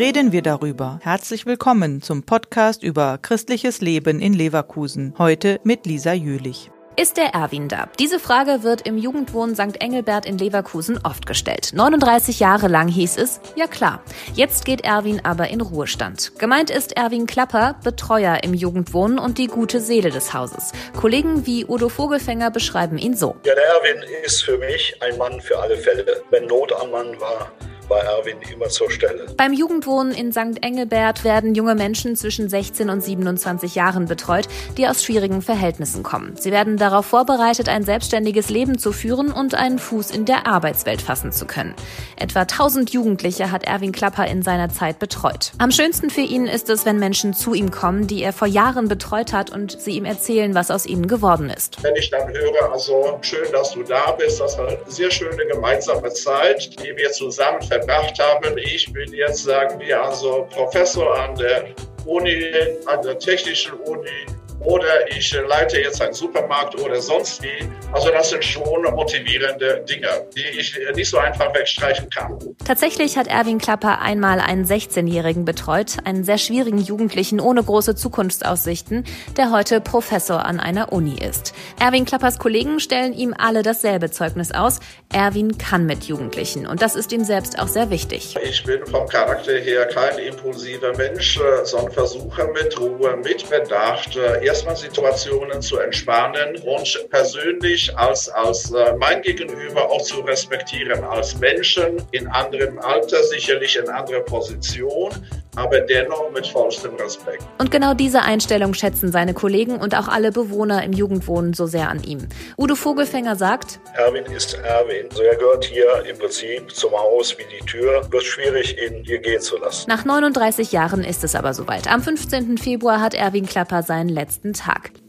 reden wir darüber. Herzlich willkommen zum Podcast über christliches Leben in Leverkusen. Heute mit Lisa Jülich. Ist der Erwin da? Diese Frage wird im Jugendwohn St. Engelbert in Leverkusen oft gestellt. 39 Jahre lang hieß es, ja klar. Jetzt geht Erwin aber in Ruhestand. Gemeint ist Erwin Klapper, Betreuer im Jugendwohnen und die gute Seele des Hauses. Kollegen wie Udo Vogelfänger beschreiben ihn so. Ja, der Erwin ist für mich ein Mann für alle Fälle. Wenn Not am Mann war, war Erwin immer zur Stelle. Beim Jugendwohnen in St. Engelbert werden junge Menschen zwischen 16 und 27 Jahren betreut, die aus schwierigen Verhältnissen kommen. Sie werden darauf vorbereitet, ein selbstständiges Leben zu führen und einen Fuß in der Arbeitswelt fassen zu können. Etwa 1000 Jugendliche hat Erwin Klapper in seiner Zeit betreut. Am schönsten für ihn ist es, wenn Menschen zu ihm kommen, die er vor Jahren betreut hat und sie ihm erzählen, was aus ihnen geworden ist. Wenn ich dann höre, also schön, dass du da bist, das war eine sehr schöne gemeinsame Zeit, die wir zusammen verbracht verbracht haben. Ich bin jetzt, sagen wir, also Professor an der Uni, an der Technischen Uni oder ich leite jetzt einen Supermarkt oder sonst wie. Also das sind schon motivierende Dinge, die ich nicht so einfach wegstreichen kann. Tatsächlich hat Erwin Klapper einmal einen 16-Jährigen betreut, einen sehr schwierigen Jugendlichen ohne große Zukunftsaussichten, der heute Professor an einer Uni ist. Erwin Klappers Kollegen stellen ihm alle dasselbe Zeugnis aus. Erwin kann mit Jugendlichen und das ist ihm selbst auch sehr wichtig. Ich bin vom Charakter her kein impulsiver Mensch, sondern versuche mit Ruhe, mit Bedacht, erstmal Situationen zu entspannen und persönlich als, als äh, mein Gegenüber auch zu respektieren, als Menschen in anderem Alter, sicherlich in anderer Position, aber dennoch mit vollstem Respekt. Und genau diese Einstellung schätzen seine Kollegen und auch alle Bewohner im Jugendwohnen so sehr an ihm. Udo Vogelfänger sagt, Erwin ist Erwin. Also er gehört hier im Prinzip zum Haus wie die Tür. Wird schwierig, ihn hier gehen zu lassen. Nach 39 Jahren ist es aber soweit. Am 15. Februar hat Erwin Klapper seinen letzten Tag.